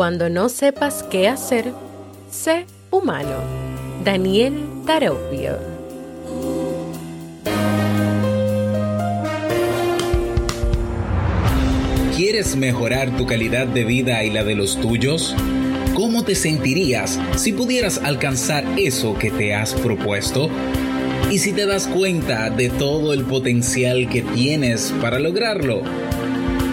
Cuando no sepas qué hacer, sé humano. Daniel Taropio. ¿Quieres mejorar tu calidad de vida y la de los tuyos? ¿Cómo te sentirías si pudieras alcanzar eso que te has propuesto? ¿Y si te das cuenta de todo el potencial que tienes para lograrlo?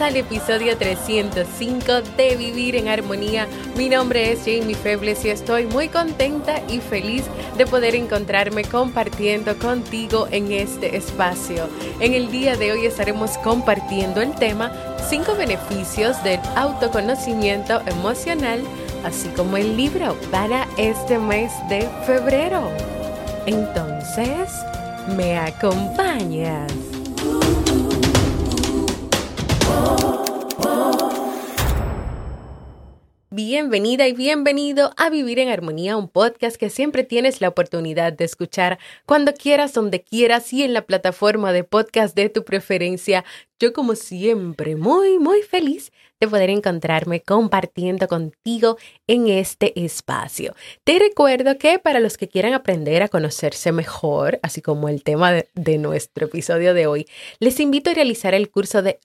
Al episodio 305 de Vivir en Armonía. Mi nombre es Jamie Febles y estoy muy contenta y feliz de poder encontrarme compartiendo contigo en este espacio. En el día de hoy estaremos compartiendo el tema 5 beneficios del autoconocimiento emocional, así como el libro para este mes de febrero. Entonces, ¿me acompañas? Bienvenida y bienvenido a Vivir en Armonía, un podcast que siempre tienes la oportunidad de escuchar cuando quieras, donde quieras y en la plataforma de podcast de tu preferencia. Yo como siempre, muy, muy feliz de poder encontrarme compartiendo contigo en este espacio. Te recuerdo que para los que quieran aprender a conocerse mejor, así como el tema de, nuestro episodio de hoy, les invito a realizar el curso de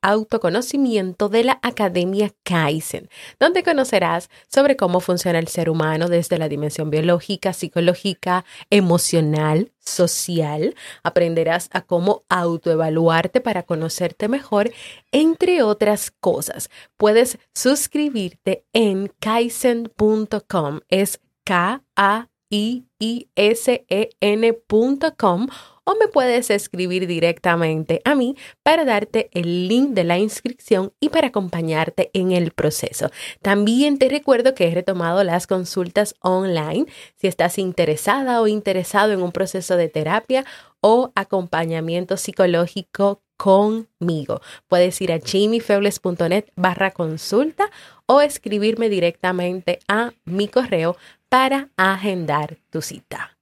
autoconocimiento de la Academia Kaizen, donde conocerás sobre cómo funciona el ser humano desde la dimensión biológica, psicológica, emocional, social, aprenderás a cómo autoevaluarte para conocerte mejor, entre otras cosas. Puedes suscribirte en kaizen.com, es K A I I S E N.com o me puedes escribir directamente a mí para darte el link de la inscripción y para acompañarte en el proceso. También te recuerdo que he retomado las consultas online si estás interesada o interesado en un proceso de terapia o acompañamiento psicológico conmigo. Puedes ir a jamiefebles.net barra consulta o escribirme directamente a mi correo para agendar tu cita.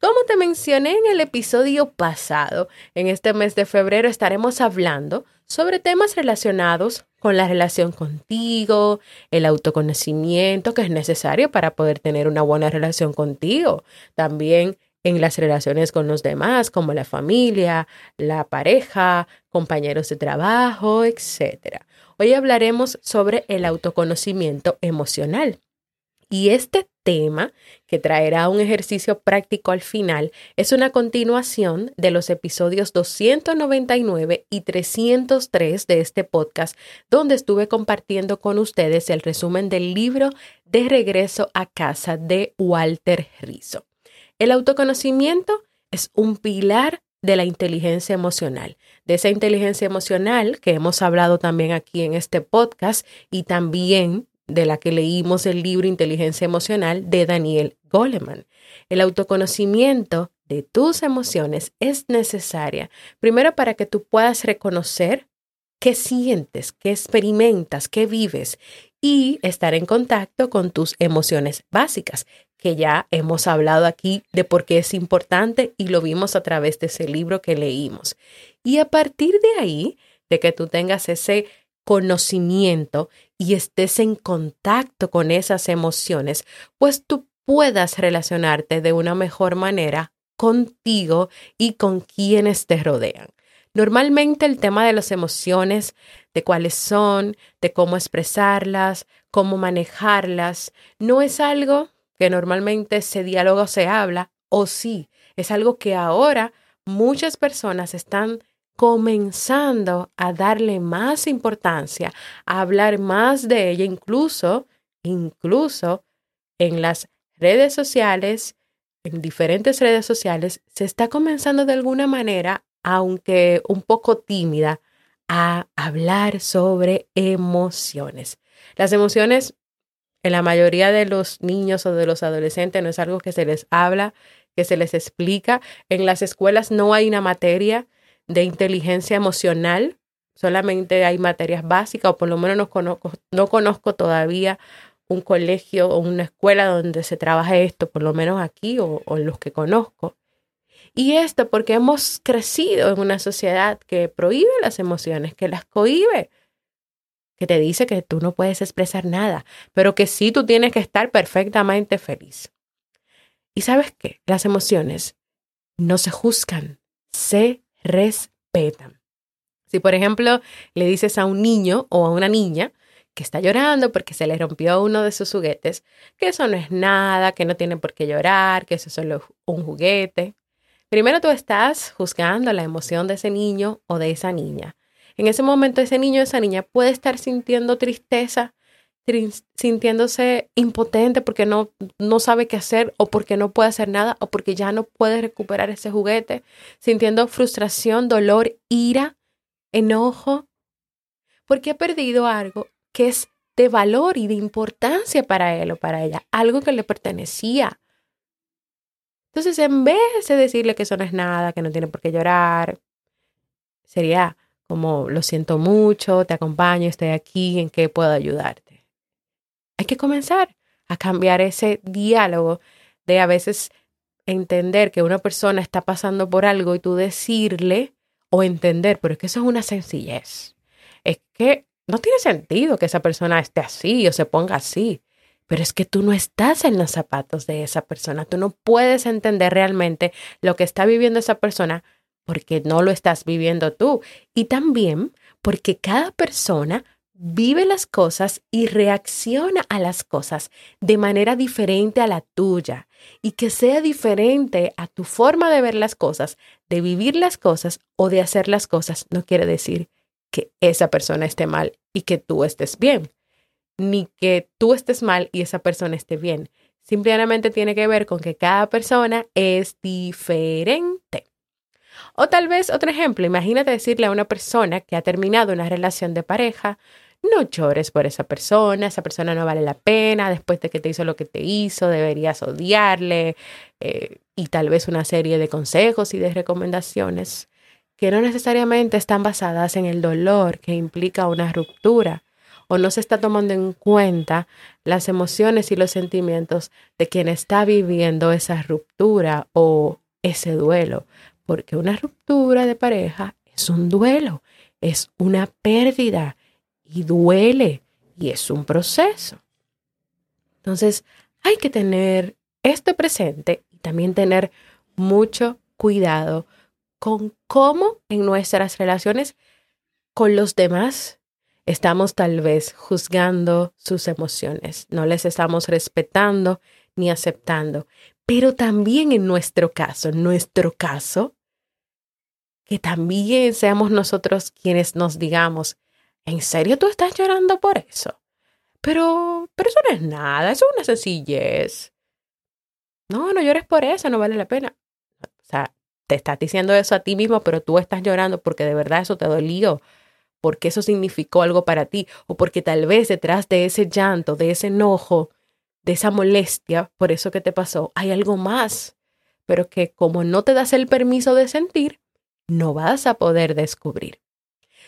Como te mencioné en el episodio pasado, en este mes de febrero estaremos hablando sobre temas relacionados con la relación contigo, el autoconocimiento que es necesario para poder tener una buena relación contigo. También en las relaciones con los demás, como la familia, la pareja, compañeros de trabajo, etc. Hoy hablaremos sobre el autoconocimiento emocional. Y este tema, que traerá un ejercicio práctico al final, es una continuación de los episodios 299 y 303 de este podcast, donde estuve compartiendo con ustedes el resumen del libro De regreso a casa de Walter Rizzo. El autoconocimiento es un pilar de la inteligencia emocional, de esa inteligencia emocional que hemos hablado también aquí en este podcast y también de la que leímos el libro Inteligencia Emocional de Daniel Goleman. El autoconocimiento de tus emociones es necesaria, primero para que tú puedas reconocer qué sientes, qué experimentas, qué vives y estar en contacto con tus emociones básicas, que ya hemos hablado aquí de por qué es importante y lo vimos a través de ese libro que leímos. Y a partir de ahí, de que tú tengas ese conocimiento y estés en contacto con esas emociones, pues tú puedas relacionarte de una mejor manera contigo y con quienes te rodean. Normalmente el tema de las emociones, de cuáles son, de cómo expresarlas, cómo manejarlas, no es algo que normalmente se diálogo o se habla, o sí, es algo que ahora muchas personas están comenzando a darle más importancia, a hablar más de ella, incluso, incluso en las redes sociales, en diferentes redes sociales, se está comenzando de alguna manera, aunque un poco tímida, a hablar sobre emociones. Las emociones en la mayoría de los niños o de los adolescentes no es algo que se les habla, que se les explica. En las escuelas no hay una materia de inteligencia emocional, solamente hay materias básicas, o por lo menos no conozco, no conozco todavía un colegio o una escuela donde se trabaje esto, por lo menos aquí o, o los que conozco. Y esto porque hemos crecido en una sociedad que prohíbe las emociones, que las cohíbe, que te dice que tú no puedes expresar nada, pero que sí tú tienes que estar perfectamente feliz. Y sabes qué, las emociones no se juzgan, se respetan. Si por ejemplo le dices a un niño o a una niña que está llorando porque se le rompió uno de sus juguetes, que eso no es nada, que no tiene por qué llorar, que eso es solo un juguete. Primero tú estás juzgando la emoción de ese niño o de esa niña. En ese momento ese niño o esa niña puede estar sintiendo tristeza, sintiéndose impotente porque no, no sabe qué hacer o porque no puede hacer nada o porque ya no puede recuperar ese juguete, sintiendo frustración, dolor, ira, enojo, porque ha perdido algo que es de valor y de importancia para él o para ella, algo que le pertenecía. Entonces, en vez de decirle que eso no es nada, que no tiene por qué llorar, sería como lo siento mucho, te acompaño, estoy aquí, ¿en qué puedo ayudarte? Hay que comenzar a cambiar ese diálogo de a veces entender que una persona está pasando por algo y tú decirle o entender, pero es que eso es una sencillez. Es que no tiene sentido que esa persona esté así o se ponga así, pero es que tú no estás en los zapatos de esa persona, tú no puedes entender realmente lo que está viviendo esa persona porque no lo estás viviendo tú. Y también porque cada persona vive las cosas y reacciona a las cosas de manera diferente a la tuya. Y que sea diferente a tu forma de ver las cosas, de vivir las cosas o de hacer las cosas, no quiere decir que esa persona esté mal y que tú estés bien. Ni que tú estés mal y esa persona esté bien. Simplemente tiene que ver con que cada persona es diferente. O tal vez otro ejemplo, imagínate decirle a una persona que ha terminado una relación de pareja, no llores por esa persona, esa persona no vale la pena, después de que te hizo lo que te hizo, deberías odiarle, eh, y tal vez una serie de consejos y de recomendaciones que no necesariamente están basadas en el dolor que implica una ruptura, o no se está tomando en cuenta las emociones y los sentimientos de quien está viviendo esa ruptura o ese duelo, porque una ruptura de pareja es un duelo, es una pérdida y duele y es un proceso. Entonces, hay que tener esto presente y también tener mucho cuidado con cómo en nuestras relaciones con los demás estamos tal vez juzgando sus emociones, no les estamos respetando ni aceptando. Pero también en nuestro caso, en nuestro caso, que también seamos nosotros quienes nos digamos, ¿en serio tú estás llorando por eso? Pero, pero eso no es nada, eso es una sencillez. No, no llores por eso, no vale la pena. O sea, te estás diciendo eso a ti mismo, pero tú estás llorando porque de verdad eso te dolió, porque eso significó algo para ti, o porque tal vez detrás de ese llanto, de ese enojo, de esa molestia por eso que te pasó, hay algo más, pero que como no te das el permiso de sentir, no vas a poder descubrir.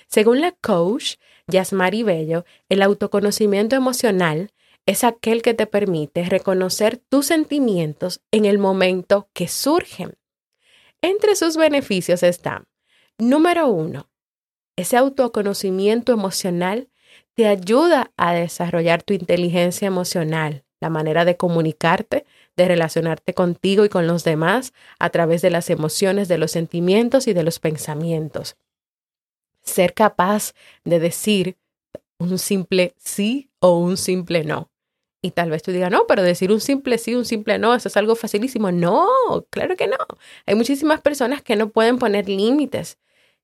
Según la coach Yasmari Bello, el autoconocimiento emocional es aquel que te permite reconocer tus sentimientos en el momento que surgen. Entre sus beneficios están, número uno, ese autoconocimiento emocional te ayuda a desarrollar tu inteligencia emocional, la manera de comunicarte, de relacionarte contigo y con los demás a través de las emociones, de los sentimientos y de los pensamientos. Ser capaz de decir un simple sí o un simple no. Y tal vez tú digas, no, pero decir un simple sí, un simple no, eso es algo facilísimo. No, claro que no. Hay muchísimas personas que no pueden poner límites,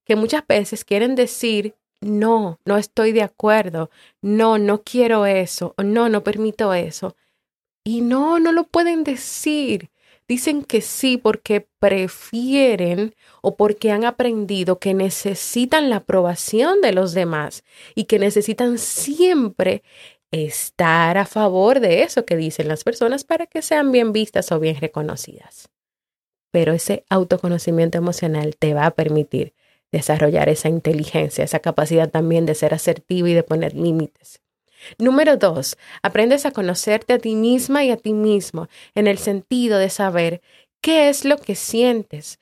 que muchas veces quieren decir, no, no estoy de acuerdo, no, no quiero eso, no, no permito eso. Y no, no lo pueden decir. Dicen que sí porque prefieren o porque han aprendido que necesitan la aprobación de los demás y que necesitan siempre estar a favor de eso que dicen las personas para que sean bien vistas o bien reconocidas. Pero ese autoconocimiento emocional te va a permitir desarrollar esa inteligencia, esa capacidad también de ser asertivo y de poner límites. Número dos, aprendes a conocerte a ti misma y a ti mismo en el sentido de saber qué es lo que sientes,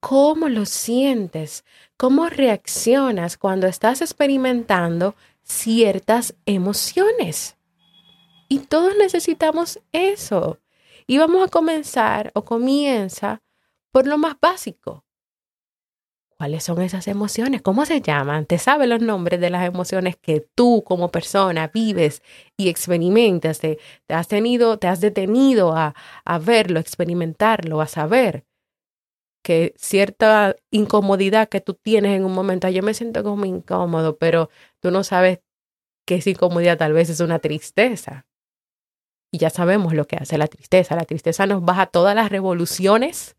cómo lo sientes, cómo reaccionas cuando estás experimentando ciertas emociones. Y todos necesitamos eso. Y vamos a comenzar o comienza por lo más básico. ¿Cuáles son esas emociones? ¿Cómo se llaman? ¿Te sabes los nombres de las emociones que tú como persona vives y experimentas? ¿Te, has tenido, te has detenido a, a verlo, experimentarlo, a saber que cierta incomodidad que tú tienes en un momento, yo me siento como incómodo, pero tú no sabes que esa incomodidad tal vez es una tristeza. Y ya sabemos lo que hace la tristeza. La tristeza nos baja todas las revoluciones,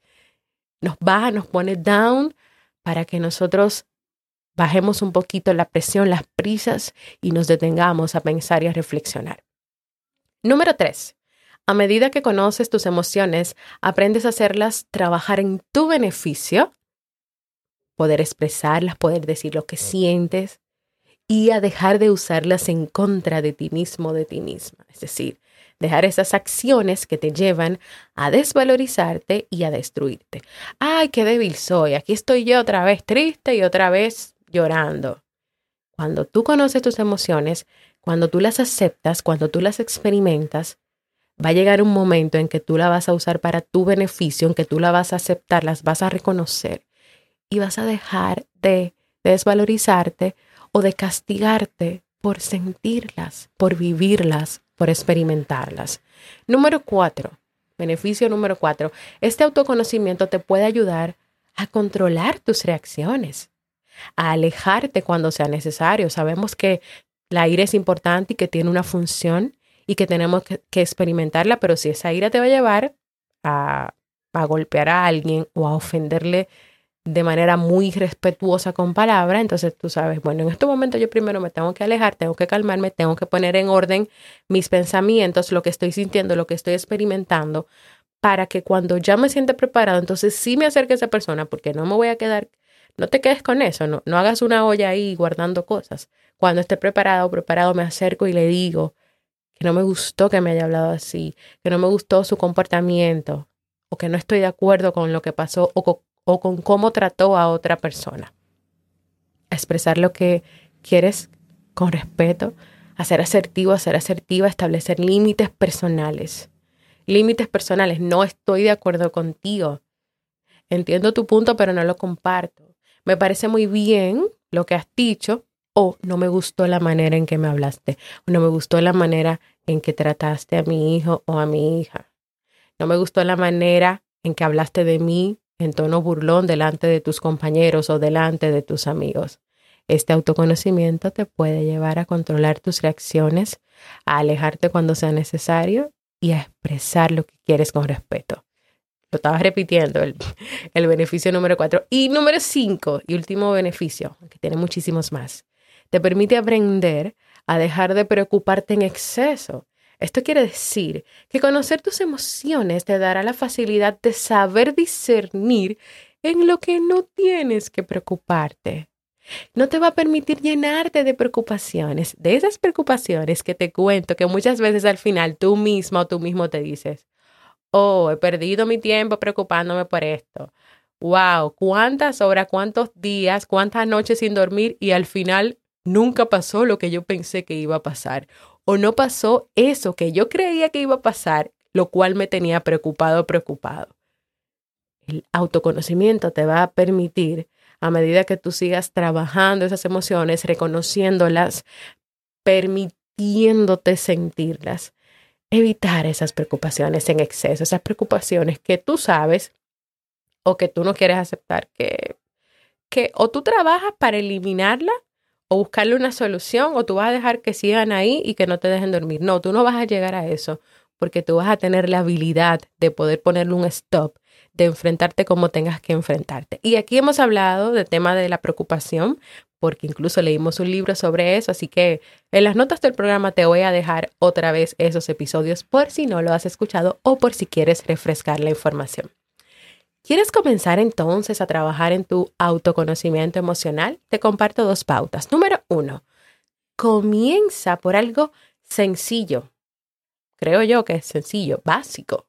nos baja, nos pone down para que nosotros bajemos un poquito la presión, las prisas y nos detengamos a pensar y a reflexionar. Número tres, a medida que conoces tus emociones, aprendes a hacerlas trabajar en tu beneficio, poder expresarlas, poder decir lo que sientes y a dejar de usarlas en contra de ti mismo, de ti misma. Es decir, dejar esas acciones que te llevan a desvalorizarte y a destruirte. Ay, qué débil soy, aquí estoy yo otra vez triste y otra vez llorando. Cuando tú conoces tus emociones, cuando tú las aceptas, cuando tú las experimentas, va a llegar un momento en que tú la vas a usar para tu beneficio, en que tú la vas a aceptar, las vas a reconocer y vas a dejar de desvalorizarte o de castigarte por sentirlas, por vivirlas, por experimentarlas. Número cuatro, beneficio número cuatro, este autoconocimiento te puede ayudar a controlar tus reacciones, a alejarte cuando sea necesario. Sabemos que la ira es importante y que tiene una función y que tenemos que, experimentarla, pero si esa ira te va a llevar a, a golpear a alguien o a ofenderle de manera muy respetuosa con palabras, entonces tú sabes, bueno, en este momento yo primero me tengo que alejar, tengo que calmarme, tengo que poner en orden mis pensamientos, lo que estoy sintiendo, lo que estoy experimentando, para que cuando ya me siente preparado, entonces sí me acerque a esa persona, porque no me voy a quedar, no te quedes con eso, no, no hagas una olla ahí guardando cosas. Cuando esté preparado preparado, me acerco y le digo que no me gustó que me haya hablado así, que no me gustó su comportamiento, o que no estoy de acuerdo con lo que pasó, o o con cómo trató a otra persona. Expresar lo que quieres con respeto, hacer asertivo, hacer asertiva, establecer límites personales. Límites personales, no estoy de acuerdo contigo. Entiendo tu punto, pero no lo comparto. Me parece muy bien lo que has dicho o no me gustó la manera en que me hablaste no me gustó la manera en que trataste a mi hijo o a mi hija. No me gustó la manera en que hablaste de mí en tono burlón delante de tus compañeros o delante de tus amigos. Este autoconocimiento te puede llevar a controlar tus reacciones, a alejarte cuando sea necesario y a expresar lo que quieres con respeto. Lo estaba repitiendo, el, el beneficio número cuatro. Y número cinco, y último beneficio, que tiene muchísimos más, te permite aprender a dejar de preocuparte en exceso esto quiere decir que conocer tus emociones te dará la facilidad de saber discernir en lo que no tienes que preocuparte. No te va a permitir llenarte de preocupaciones, de esas preocupaciones que te cuento que muchas veces al final tú mismo o tú mismo te dices, oh, he perdido mi tiempo preocupándome por esto. Wow, cuántas horas, cuántos días, cuántas noches sin dormir y al final nunca pasó lo que yo pensé que iba a pasar o no pasó eso que yo creía que iba a pasar, lo cual me tenía preocupado, preocupado. El autoconocimiento te va a permitir, a medida que tú sigas trabajando esas emociones, reconociéndolas, permitiéndote sentirlas, evitar esas preocupaciones en exceso, esas preocupaciones que tú sabes o que tú no quieres aceptar, que, que o tú trabajas para eliminarla o buscarle una solución o tú vas a dejar que sigan ahí y que no te dejen dormir. No, tú no vas a llegar a eso porque tú vas a tener la habilidad de poder ponerle un stop, de enfrentarte como tengas que enfrentarte. Y aquí hemos hablado del tema de la preocupación, porque incluso leímos un libro sobre eso, así que en las notas del programa te voy a dejar otra vez esos episodios por si no lo has escuchado o por si quieres refrescar la información. ¿Quieres comenzar entonces a trabajar en tu autoconocimiento emocional? Te comparto dos pautas. Número uno, comienza por algo sencillo. Creo yo que es sencillo, básico.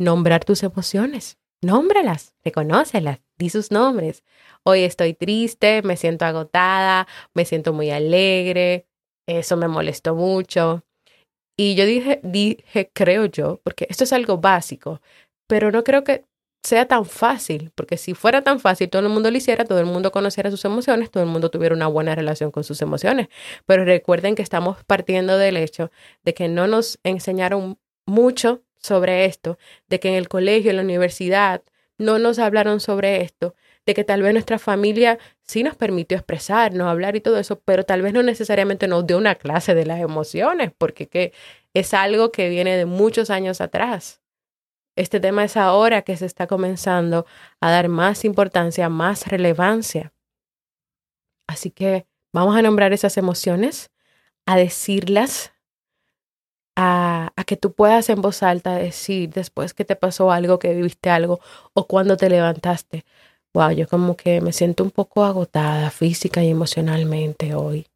Nombrar tus emociones. Nómbralas, reconócelas, di sus nombres. Hoy estoy triste, me siento agotada, me siento muy alegre, eso me molestó mucho. Y yo dije, dije, creo yo, porque esto es algo básico, pero no creo que sea tan fácil, porque si fuera tan fácil, todo el mundo lo hiciera, todo el mundo conociera sus emociones, todo el mundo tuviera una buena relación con sus emociones. Pero recuerden que estamos partiendo del hecho de que no nos enseñaron mucho sobre esto, de que en el colegio, en la universidad, no nos hablaron sobre esto, de que tal vez nuestra familia sí nos permitió expresarnos, hablar y todo eso, pero tal vez no necesariamente nos dio una clase de las emociones, porque que es algo que viene de muchos años atrás. Este tema es ahora que se está comenzando a dar más importancia, más relevancia. Así que vamos a nombrar esas emociones, a decirlas, a, que tú puedas en voz alta decir después que te pasó algo, que viviste algo o cuando te levantaste. Wow, yo como que me siento un poco agotada física y emocionalmente hoy.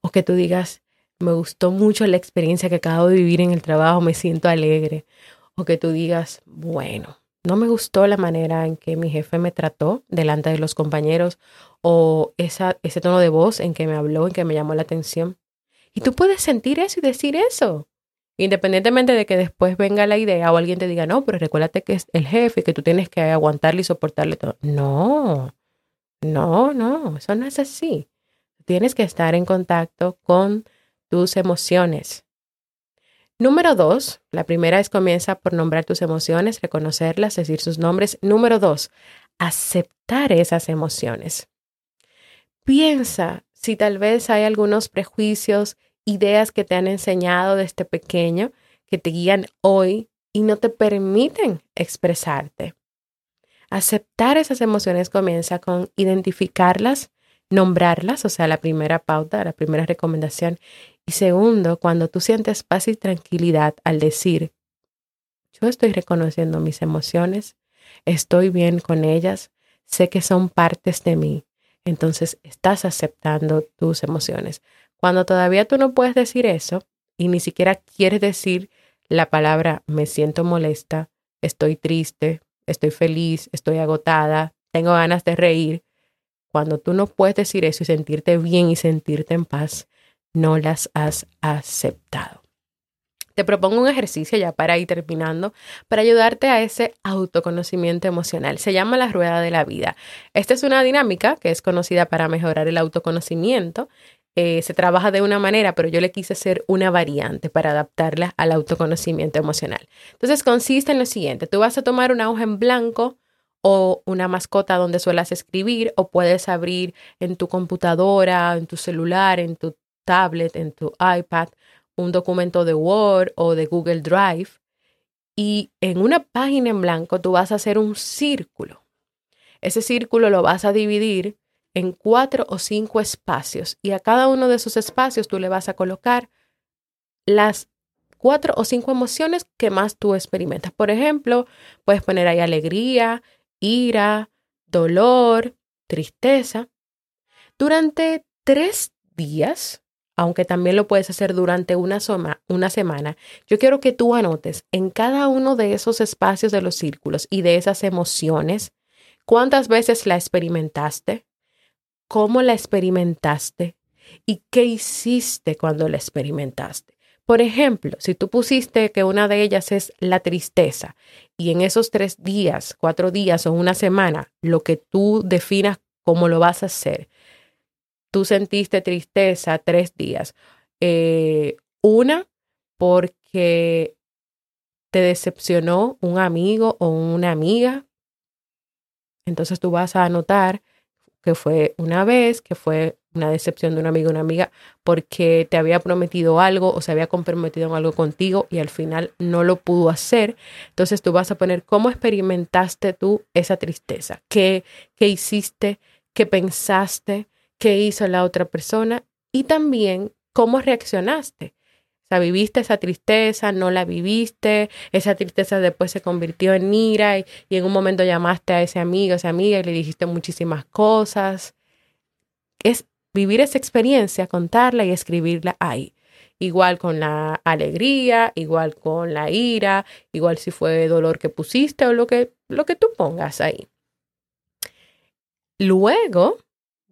O que tú digas, me gustó mucho la experiencia que acabo de vivir en el trabajo, me siento alegre o que tú digas, bueno, no me gustó la manera en que mi jefe me trató delante de los compañeros o ese tono de voz en que me habló, en que me llamó la atención. Y tú puedes sentir eso y decir eso. Independientemente de que después venga la idea o alguien te diga, no, pero recuérdate que es el jefe, que tú tienes que aguantarle y soportarle todo. No, no, no, eso no es así. Tienes que estar en contacto con tus emociones. Número dos, la primera es comienza por nombrar tus emociones, reconocerlas, decir sus nombres. Número dos, aceptar esas emociones. Piensa si tal vez hay algunos prejuicios, ideas que te han enseñado desde pequeño, que te guían hoy y no te permiten expresarte. Aceptar esas emociones comienza con identificarlas, nombrarlas, o sea, la primera pauta, la primera recomendación, y segundo, cuando tú sientes paz y tranquilidad al decir, yo estoy reconociendo mis emociones, estoy bien con ellas, sé que son partes de mí, entonces estás aceptando tus emociones. Cuando todavía tú no puedes decir eso y ni siquiera quieres decir la palabra me siento molesta, estoy triste, estoy feliz, estoy agotada, tengo ganas de reír, cuando tú no puedes decir eso y sentirte bien y sentirte en paz, no las has aceptado. Te propongo un ejercicio ya para ir terminando, para ayudarte a ese autoconocimiento emocional. Se llama la rueda de la vida. Esta es una dinámica que es conocida para mejorar el autoconocimiento. Eh, se trabaja de una manera, pero yo le quise hacer una variante para adaptarla al autoconocimiento emocional. Entonces consiste en lo siguiente, tú vas a tomar una hoja en blanco o una mascota donde suelas escribir o puedes abrir en tu computadora, en tu celular, en tu tablet, en tu iPad, un documento de Word o de Google Drive y en una página en blanco tú vas a hacer un círculo. Ese círculo lo vas a dividir en cuatro o cinco espacios y a cada uno de esos espacios tú le vas a colocar las cuatro o cinco emociones que más tú experimentas. Por ejemplo, puedes poner ahí alegría, ira, dolor, tristeza. Durante tres días aunque también lo puedes hacer durante una, una semana, yo quiero que tú anotes en cada uno de esos espacios de los círculos y de esas emociones, cuántas veces la experimentaste, cómo la experimentaste y qué hiciste cuando la experimentaste. Por ejemplo, si tú pusiste que una de ellas es la tristeza y en esos tres días, cuatro días o una semana, lo que tú definas cómo lo vas a hacer, tú sentiste tristeza tres días. Eh, una, porque que te decepcionó un amigo o una amiga. Entonces tú vas a anotar que fue una vez, que fue una decepción de un amigo o una amiga porque te había prometido algo o se había comprometido en algo contigo y al final no lo pudo hacer. Entonces tú vas a poner cómo experimentaste tú esa tristeza, qué, qué hiciste, qué pensaste, qué hizo la otra persona y también cómo reaccionaste. O sea, viviste esa tristeza, no la viviste, esa tristeza después se convirtió en ira y, en un momento llamaste a ese amigo, a esa amiga y le dijiste muchísimas cosas. Es vivir esa experiencia, contarla y escribirla ahí. Igual con la alegría, igual con la ira, igual si fue dolor que pusiste o lo que, lo que tú pongas ahí. Luego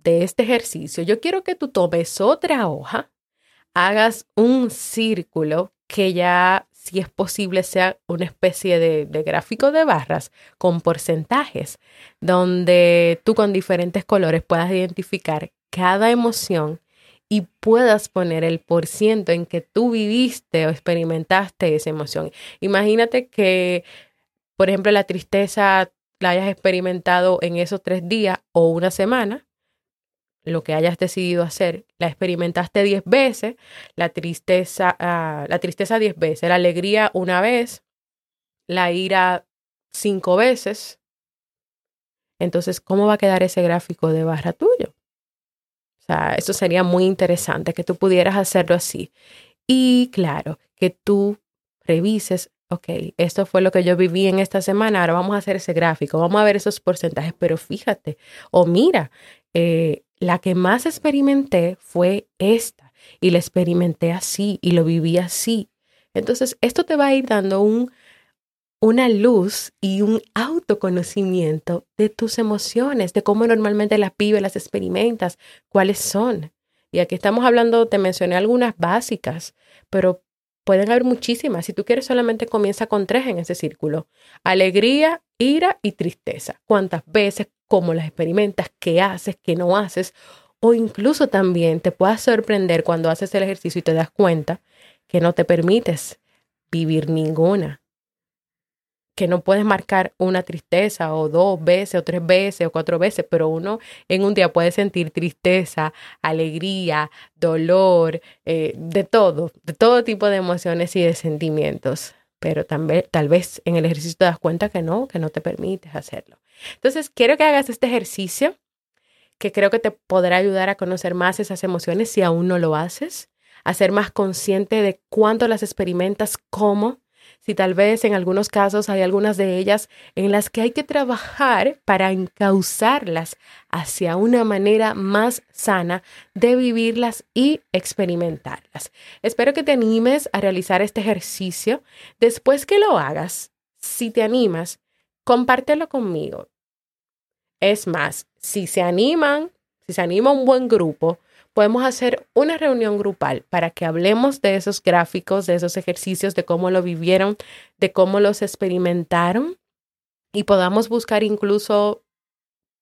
de este ejercicio, yo quiero que tú tomes otra hoja hagas un círculo que ya, si es posible, sea una especie de, de, gráfico de barras con porcentajes, donde tú con diferentes colores puedas identificar cada emoción y puedas poner el por ciento en que tú viviste o experimentaste esa emoción. Imagínate que, por ejemplo, la tristeza la hayas experimentado en esos tres días o una semana lo que hayas decidido hacer, la experimentaste diez veces, la tristeza, uh, la tristeza diez veces, la alegría una vez, la ira cinco veces. Entonces, ¿cómo va a quedar ese gráfico de barra tuyo? O sea, eso sería muy interesante que tú pudieras hacerlo así. Y claro, que tú revises, ok, esto fue lo que yo viví en esta semana, ahora vamos a hacer ese gráfico, vamos a ver esos porcentajes, pero fíjate, o mira, eh, la que más experimenté fue esta y la experimenté así y lo viví así. Entonces, esto te va a ir dando un, una luz y un autoconocimiento de tus emociones, de cómo normalmente las vives, las experimentas, cuáles son. Y aquí estamos hablando, te mencioné algunas básicas, pero pueden haber muchísimas. Si tú quieres, solamente comienza con tres en ese círculo. Alegría, ira y tristeza. ¿Cuántas veces? Cómo las experimentas, qué haces, qué no haces, o incluso también te puedas sorprender cuando haces el ejercicio y te das cuenta que no te permites vivir ninguna, que no puedes marcar una tristeza o dos veces o tres veces o cuatro veces, pero uno en un día puede sentir tristeza, alegría, dolor, eh, de todo, de todo tipo de emociones y de sentimientos, pero también, tal vez en el ejercicio te das cuenta que no, que no te permites hacerlo. Entonces, quiero que hagas este ejercicio que creo que te podrá ayudar a conocer más esas emociones si aún no lo haces, a ser más consciente de cuánto las experimentas, cómo, si tal vez en algunos casos hay algunas de ellas en las que hay que trabajar para encauzarlas hacia una manera más sana de vivirlas y experimentarlas. Espero que te animes a realizar este ejercicio. Después que lo hagas, si te animas, compártelo conmigo. Es más, si se animan, si se anima un buen grupo, podemos hacer una reunión grupal para que hablemos de esos gráficos, de esos ejercicios, de cómo lo vivieron, de cómo los experimentaron y podamos buscar incluso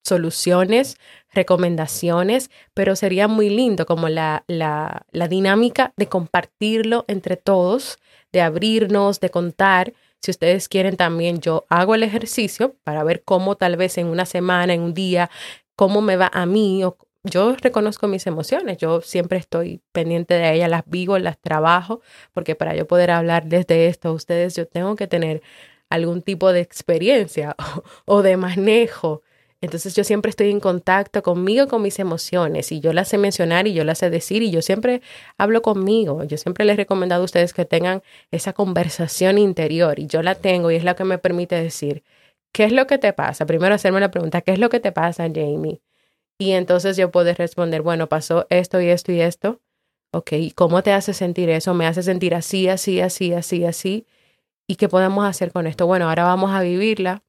soluciones, recomendaciones, pero sería muy lindo como la, la, la dinámica de compartirlo entre todos, de abrirnos, de contar si ustedes quieren también, yo hago el ejercicio para ver cómo tal vez en una semana, en un día, cómo me va a mí. O, yo reconozco mis emociones, yo siempre estoy pendiente de ellas, las vivo, las trabajo, porque para yo poder hablarles de esto a ustedes, yo tengo que tener algún tipo de experiencia o de manejo entonces yo siempre estoy en contacto conmigo, con mis emociones, y yo las sé mencionar y yo las sé decir, y yo siempre hablo conmigo. Yo siempre les he recomendado a ustedes que tengan esa conversación interior, y yo la tengo, y es la que me permite decir, ¿qué es lo que te pasa? Primero hacerme la pregunta, ¿qué es lo que te pasa, Jamie? Y entonces yo puedo responder, bueno, pasó esto y esto y esto. Ok, ¿cómo te hace sentir eso? Me hace sentir así, así, así, así, así. ¿Y qué podemos hacer con esto? Bueno, ahora vamos a vivirla.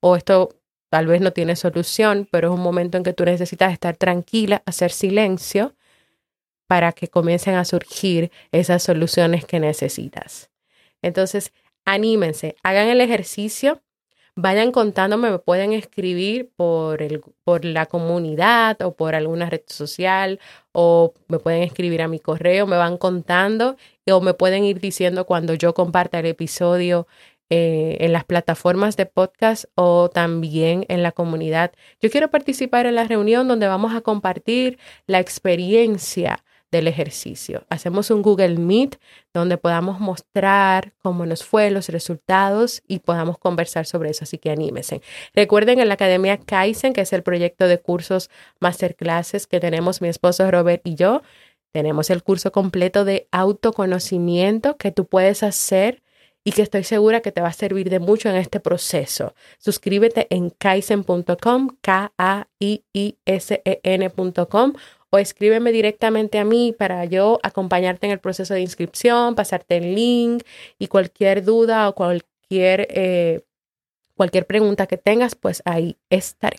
O esto Tal vez no tiene solución, pero es un momento en que tú necesitas estar tranquila, hacer silencio para que comiencen a surgir esas soluciones que necesitas. Entonces, anímense, hagan el ejercicio, vayan contándome, me pueden escribir por, el, por la comunidad o por alguna red social o me pueden escribir a mi correo, me van contando o me pueden ir diciendo cuando yo comparta el episodio eh, en las plataformas de podcast o también en la comunidad. Yo quiero participar en la reunión donde vamos a compartir la experiencia del ejercicio. Hacemos un Google Meet donde podamos mostrar cómo nos fue, los resultados y podamos conversar sobre eso, así que anímense. Recuerden en la Academia Kaizen, que es el proyecto de cursos masterclasses que tenemos mi esposo Robert y yo, tenemos el curso completo de autoconocimiento que tú puedes hacer y que estoy segura que te va a servir de mucho en este proceso. Suscríbete en kaizen.com, K-A-I-I-S-E-N.com o escríbeme directamente a mí para yo acompañarte en el proceso de inscripción, pasarte el link y cualquier duda o cualquier, eh, cualquier pregunta que tengas, pues ahí estaré.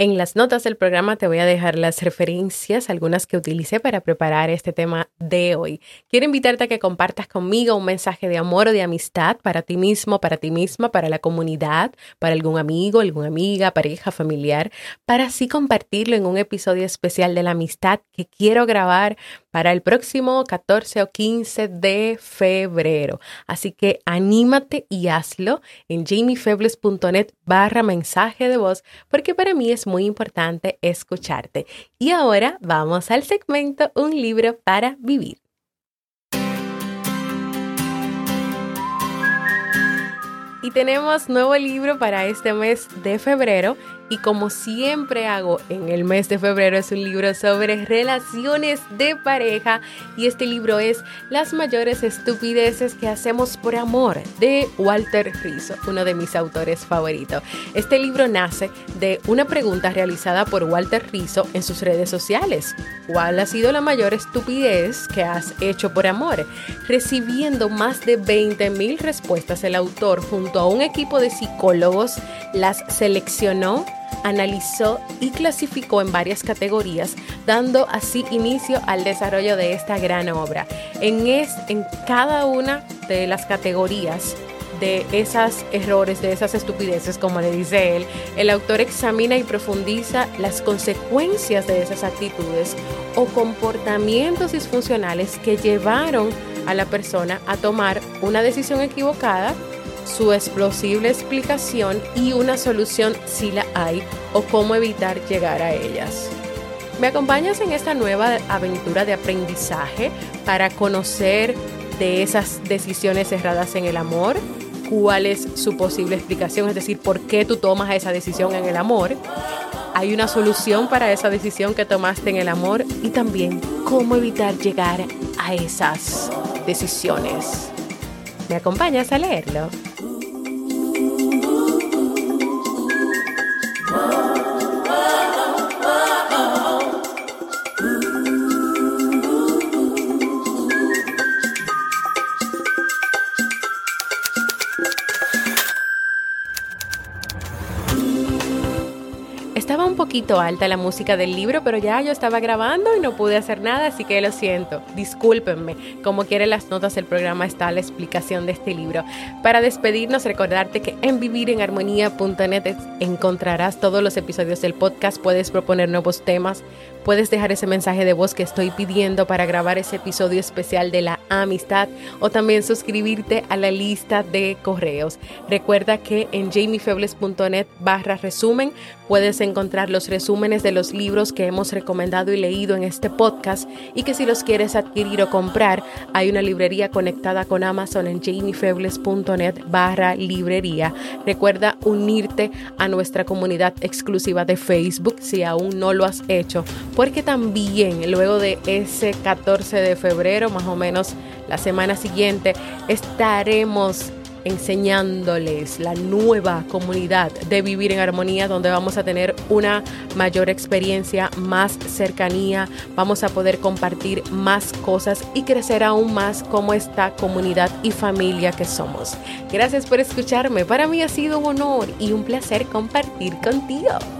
En las notas del programa te voy a dejar las referencias, algunas que utilicé para preparar este tema de hoy. Quiero invitarte a que compartas conmigo un mensaje de amor o de amistad para ti mismo, para ti misma, para la comunidad, para algún amigo, alguna amiga, pareja, familiar, para así compartirlo en un episodio especial de la amistad que quiero grabar para el próximo 14 o 15 de febrero. Así que anímate y hazlo en jamiefebles.net barra mensaje de voz porque para mí es muy importante escucharte. Y ahora vamos al segmento Un libro para vivir. Y tenemos nuevo libro para este mes de febrero y como siempre hago en el mes de febrero es un libro sobre relaciones de pareja y este libro es Las mayores estupideces que hacemos por amor de Walter Rizzo, uno de mis autores favoritos. Este libro nace de una pregunta realizada por Walter Rizzo en sus redes sociales. ¿Cuál ha sido la mayor estupidez que has hecho por amor? Recibiendo más de 20 mil respuestas, el autor junto a un equipo de psicólogos las seleccionó analizó y clasificó en varias categorías, dando así inicio al desarrollo de esta gran obra. En, es, en cada una de las categorías de esos errores, de esas estupideces, como le dice él, el autor examina y profundiza las consecuencias de esas actitudes o comportamientos disfuncionales que llevaron a la persona a tomar una decisión equivocada su explosible explicación y una solución si la hay o cómo evitar llegar a ellas. ¿Me acompañas en esta nueva aventura de aprendizaje para conocer de esas decisiones erradas en el amor? ¿Cuál es su posible explicación? Es decir, ¿por qué tú tomas esa decisión en el amor? ¿Hay una solución para esa decisión que tomaste en el amor? Y también, ¿cómo evitar llegar a esas decisiones? ¿Me acompañas a leerlo? Alta la música del libro, pero ya yo estaba grabando y no pude hacer nada, así que lo siento. Discúlpenme. Como quieren las notas del programa está la explicación de este libro. Para despedirnos, recordarte que en vivirenarmonía.net encontrarás todos los episodios del podcast. Puedes proponer nuevos temas puedes dejar ese mensaje de voz que estoy pidiendo para grabar ese episodio especial de la amistad o también suscribirte a la lista de correos. Recuerda que en jamiefebles.net barra resumen puedes encontrar los resúmenes de los libros que hemos recomendado y leído en este podcast y que si los quieres adquirir o comprar hay una librería conectada con Amazon en jamiefebles.net barra librería. Recuerda unirte a nuestra comunidad exclusiva de Facebook si aún no lo has hecho porque también luego de ese 14 de febrero, más o menos la semana siguiente, estaremos enseñándoles la nueva comunidad de vivir en armonía donde vamos a tener una mayor experiencia, más cercanía, vamos a poder compartir más cosas y crecer aún más como esta comunidad y familia que somos. Gracias por escucharme, para mí ha sido un honor y un placer compartir contigo